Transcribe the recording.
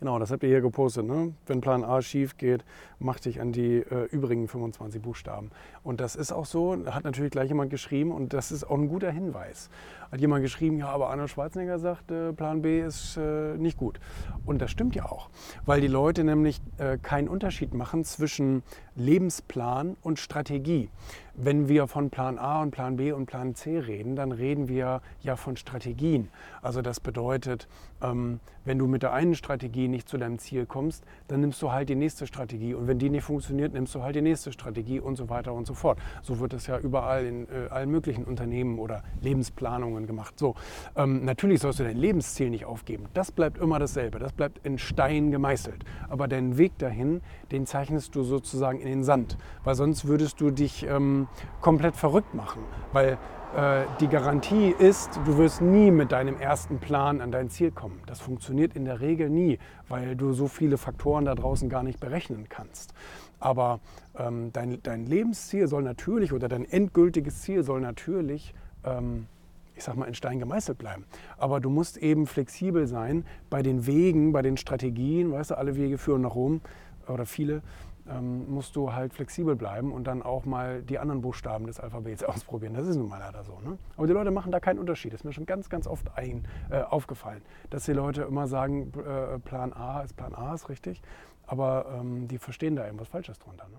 Genau, das habt ihr hier gepostet. Ne? Wenn Plan A schief geht, mach dich an die äh, übrigen 25 Buchstaben. Und das ist auch so, hat natürlich gleich jemand geschrieben und das ist auch ein guter Hinweis. Hat jemand geschrieben, ja, aber Arnold Schwarzenegger sagt, äh, Plan B ist äh, nicht gut. Und das stimmt ja auch, weil die Leute nämlich äh, keinen Unterschied machen zwischen Lebensplan und Strategie. Wenn wir von Plan A und Plan B und Plan C reden, dann reden wir ja von Strategien. Also das bedeutet, ähm, wenn du mit der einen Strategie nicht zu deinem Ziel kommst, dann nimmst du halt die nächste Strategie. Und wenn die nicht funktioniert, nimmst du halt die nächste Strategie und so weiter und so fort. So wird es ja überall in äh, allen möglichen Unternehmen oder Lebensplanungen gemacht. So, ähm, natürlich sollst du dein Lebensziel nicht aufgeben. Das bleibt immer dasselbe. Das bleibt in Stein gemeißelt. Aber deinen Weg dahin, den zeichnest du sozusagen in den Sand. Weil sonst würdest du dich ähm, komplett verrückt machen. Weil äh, die Garantie ist, du wirst nie mit deinem ersten Plan an dein Ziel kommen. Das funktioniert in der Regel nie, weil du so viele Faktoren da draußen gar nicht berechnen kannst. Aber ähm, dein, dein Lebensziel soll natürlich oder dein endgültiges Ziel soll natürlich, ähm, ich sag mal, in Stein gemeißelt bleiben. Aber du musst eben flexibel sein bei den Wegen, bei den Strategien. Weißt du, alle Wege führen nach Rom oder viele ähm, musst du halt flexibel bleiben und dann auch mal die anderen Buchstaben des Alphabets ausprobieren. Das ist nun mal leider so. Ne? Aber die Leute machen da keinen Unterschied. Das ist mir schon ganz, ganz oft ein, äh, aufgefallen, dass die Leute immer sagen, äh, Plan A ist Plan A, ist richtig. Aber ähm, die verstehen da irgendwas Falsches drunter. Ne?